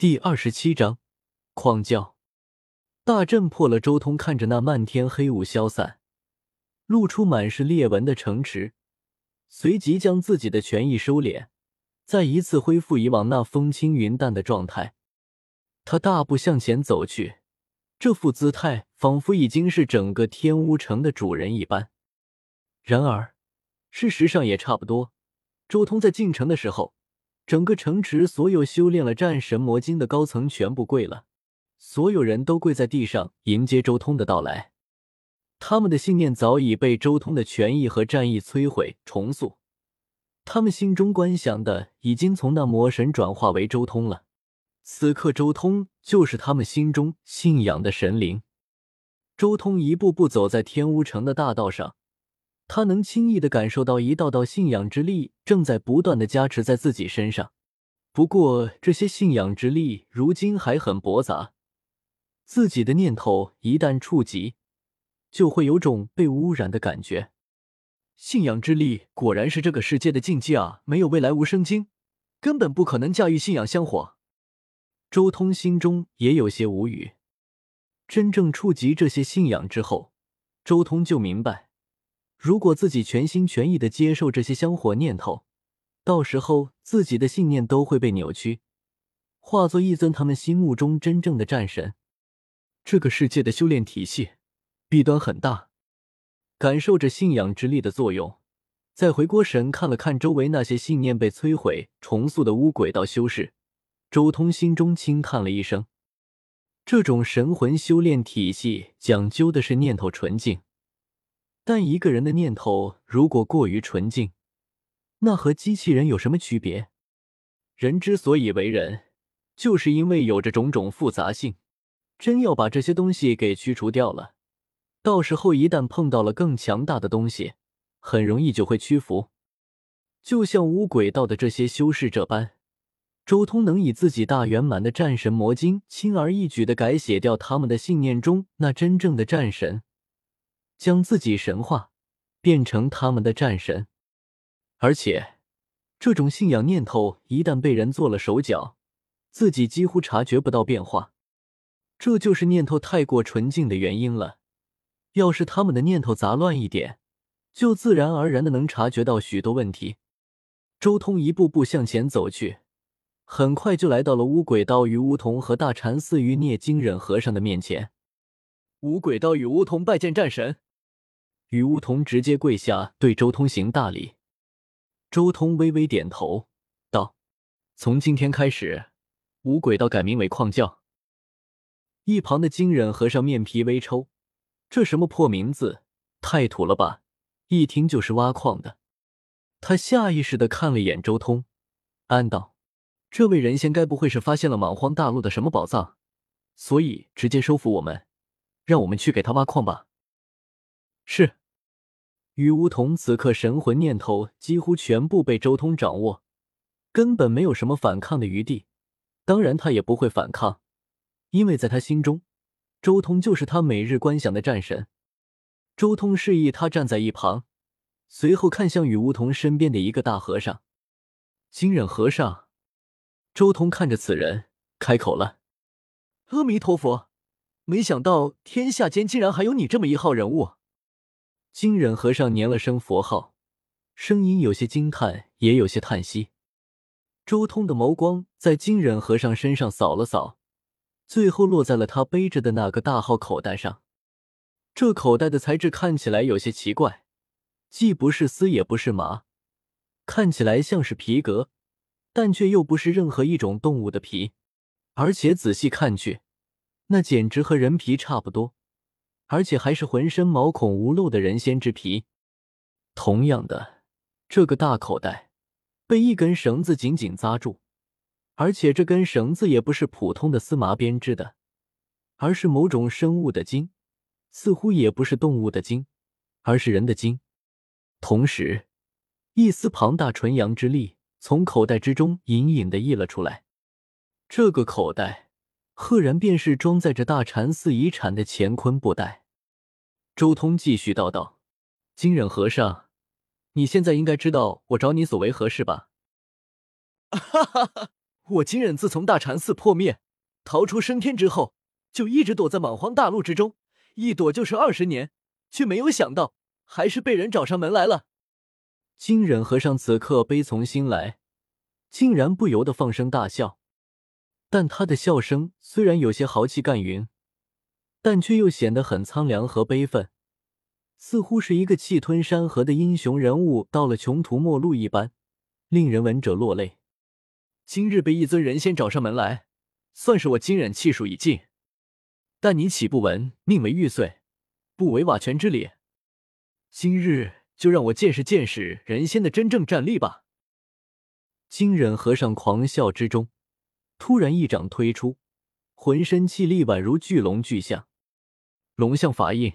第二十七章狂叫。大震破了。周通看着那漫天黑雾消散，露出满是裂纹的城池，随即将自己的权益收敛，再一次恢复以往那风轻云淡的状态。他大步向前走去，这副姿态仿佛已经是整个天乌城的主人一般。然而，事实上也差不多。周通在进城的时候。整个城池，所有修炼了战神魔经的高层全部跪了，所有人都跪在地上迎接周通的到来。他们的信念早已被周通的权益和战意摧毁重塑，他们心中观想的已经从那魔神转化为周通了。此刻，周通就是他们心中信仰的神灵。周通一步步走在天乌城的大道上。他能轻易的感受到一道道信仰之力正在不断的加持在自己身上，不过这些信仰之力如今还很驳杂，自己的念头一旦触及，就会有种被污染的感觉。信仰之力果然是这个世界的禁忌啊！没有未来无生经，根本不可能驾驭信仰香火。周通心中也有些无语。真正触及这些信仰之后，周通就明白。如果自己全心全意的接受这些香火念头，到时候自己的信念都会被扭曲，化作一尊他们心目中真正的战神。这个世界的修炼体系弊端很大。感受着信仰之力的作用，再回过神看了看周围那些信念被摧毁重塑的乌鬼道修士，周通心中轻叹了一声。这种神魂修炼体系讲究的是念头纯净。但一个人的念头如果过于纯净，那和机器人有什么区别？人之所以为人，就是因为有着种种复杂性。真要把这些东西给驱除掉了，到时候一旦碰到了更强大的东西，很容易就会屈服。就像无轨道的这些修士这般，周通能以自己大圆满的战神魔经，轻而易举的改写掉他们的信念中那真正的战神。将自己神化，变成他们的战神，而且这种信仰念头一旦被人做了手脚，自己几乎察觉不到变化。这就是念头太过纯净的原因了。要是他们的念头杂乱一点，就自然而然的能察觉到许多问题。周通一步步向前走去，很快就来到了乌鬼道与梧桐和大禅寺与聂金忍和尚的面前。乌鬼道与梧桐拜见战神。与梧桐直接跪下，对周通行大礼。周通微微点头，道：“从今天开始，五鬼道改名为矿教。”一旁的金忍和尚面皮微抽，这什么破名字，太土了吧！一听就是挖矿的。他下意识的看了眼周通，暗道：“这位仁仙该不会是发现了莽荒大陆的什么宝藏，所以直接收服我们，让我们去给他挖矿吧？”雨。梧桐此刻神魂念头几乎全部被周通掌握，根本没有什么反抗的余地。当然，他也不会反抗，因为在他心中，周通就是他每日观想的战神。周通示意他站在一旁，随后看向与梧桐身边的一个大和尚，金忍和尚。周通看着此人，开口了：“阿弥陀佛，没想到天下间竟然还有你这么一号人物。”金忍和尚念了声佛号，声音有些惊叹，也有些叹息。周通的眸光在金忍和尚身上扫了扫，最后落在了他背着的那个大号口袋上。这口袋的材质看起来有些奇怪，既不是丝，也不是麻，看起来像是皮革，但却又不是任何一种动物的皮，而且仔细看去，那简直和人皮差不多。而且还是浑身毛孔无漏的人仙之皮。同样的，这个大口袋被一根绳子紧紧扎住，而且这根绳子也不是普通的丝麻编织的，而是某种生物的筋，似乎也不是动物的筋，而是人的筋。同时，一丝庞大纯阳之力从口袋之中隐隐的溢了出来。这个口袋。赫然便是装载着大禅寺遗产的乾坤布袋。周通继续道道：“金忍和尚，你现在应该知道我找你所为何事吧？”哈哈哈！我金忍自从大禅寺破灭，逃出升天之后，就一直躲在莽荒大陆之中，一躲就是二十年，却没有想到还是被人找上门来了。金忍和尚此刻悲从心来，竟然不由得放声大笑。但他的笑声虽然有些豪气干云，但却又显得很苍凉和悲愤，似乎是一个气吞山河的英雄人物到了穷途末路一般，令人闻者落泪。今日被一尊人仙找上门来，算是我金忍气数已尽。但你岂不闻命为玉碎，不为瓦全之理？今日就让我见识见识人仙的真正战力吧！金忍和尚狂笑之中。突然，一掌推出，浑身气力宛如巨龙巨象，龙象法印。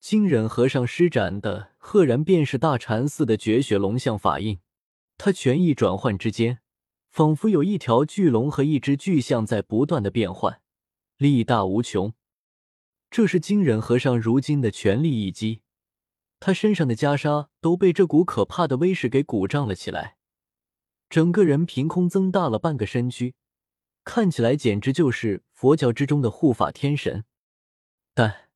金忍和尚施展的，赫然便是大禅寺的绝学龙象法印。他权意转换之间，仿佛有一条巨龙和一只巨象在不断的变换，力大无穷。这是金忍和尚如今的全力一击，他身上的袈裟都被这股可怕的威势给鼓胀了起来。整个人凭空增大了半个身躯，看起来简直就是佛教之中的护法天神。但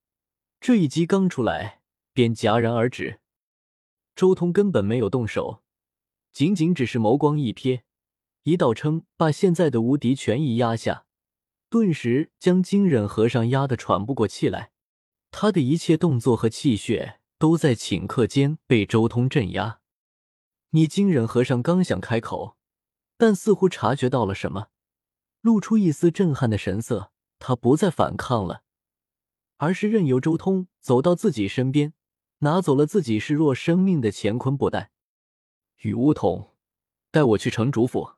这一击刚出来便戛然而止，周通根本没有动手，仅仅只是眸光一瞥，一道称把现在的无敌拳意压下，顿时将金忍和尚压得喘不过气来。他的一切动作和气血都在顷刻间被周通镇压。你金忍和尚刚想开口，但似乎察觉到了什么，露出一丝震撼的神色。他不再反抗了，而是任由周通走到自己身边，拿走了自己视若生命的乾坤布袋。与巫统，带我去城主府。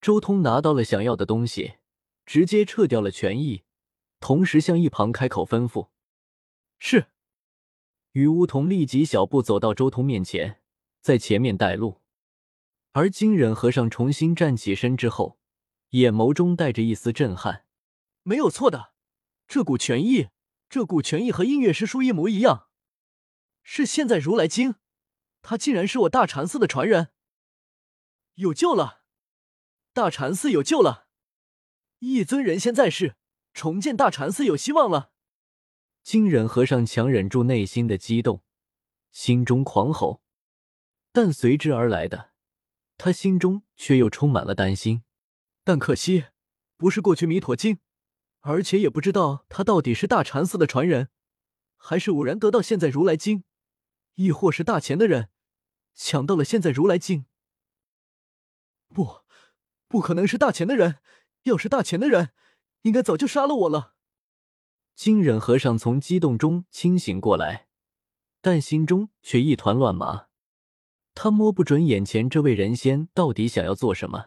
周通拿到了想要的东西，直接撤掉了权益，同时向一旁开口吩咐：“是。”与巫统立即小步走到周通面前。在前面带路，而金忍和尚重新站起身之后，眼眸中带着一丝震撼。没有错的，这股权意，这股权意和音乐师叔一模一样，是现在如来经。他竟然是我大禅寺的传人，有救了！大禅寺有救了！一尊人仙在世，重建大禅寺有希望了！金忍和尚强忍住内心的激动，心中狂吼。但随之而来的，他心中却又充满了担心。但可惜，不是过去弥陀经，而且也不知道他到底是大禅寺的传人，还是偶然得到现在如来经，亦或是大钱的人抢到了现在如来经。不，不可能是大钱的人。要是大钱的人，应该早就杀了我了。金忍和尚从激动中清醒过来，但心中却一团乱麻。他摸不准眼前这位人仙到底想要做什么。